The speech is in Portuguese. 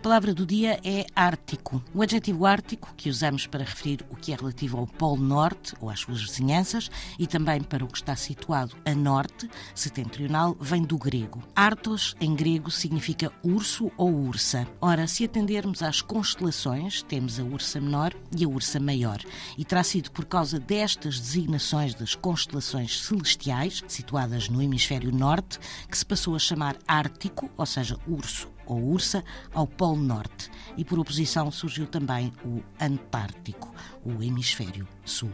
palavra do dia é ártico. O adjetivo ártico, que usamos para referir o que é relativo ao Polo Norte ou às suas vizinhanças e também para o que está situado a norte, setentrional, vem do grego. Artos, em grego, significa urso ou ursa. Ora, se atendermos às constelações, temos a ursa menor e a ursa maior. E terá sido por causa destas designações das constelações celestiais, situadas no hemisfério norte, que se passou a chamar Ártico, ou seja, urso ou ursa, ao Polo Norte. E por oposição surgiu também o Antártico, o hemisfério sul.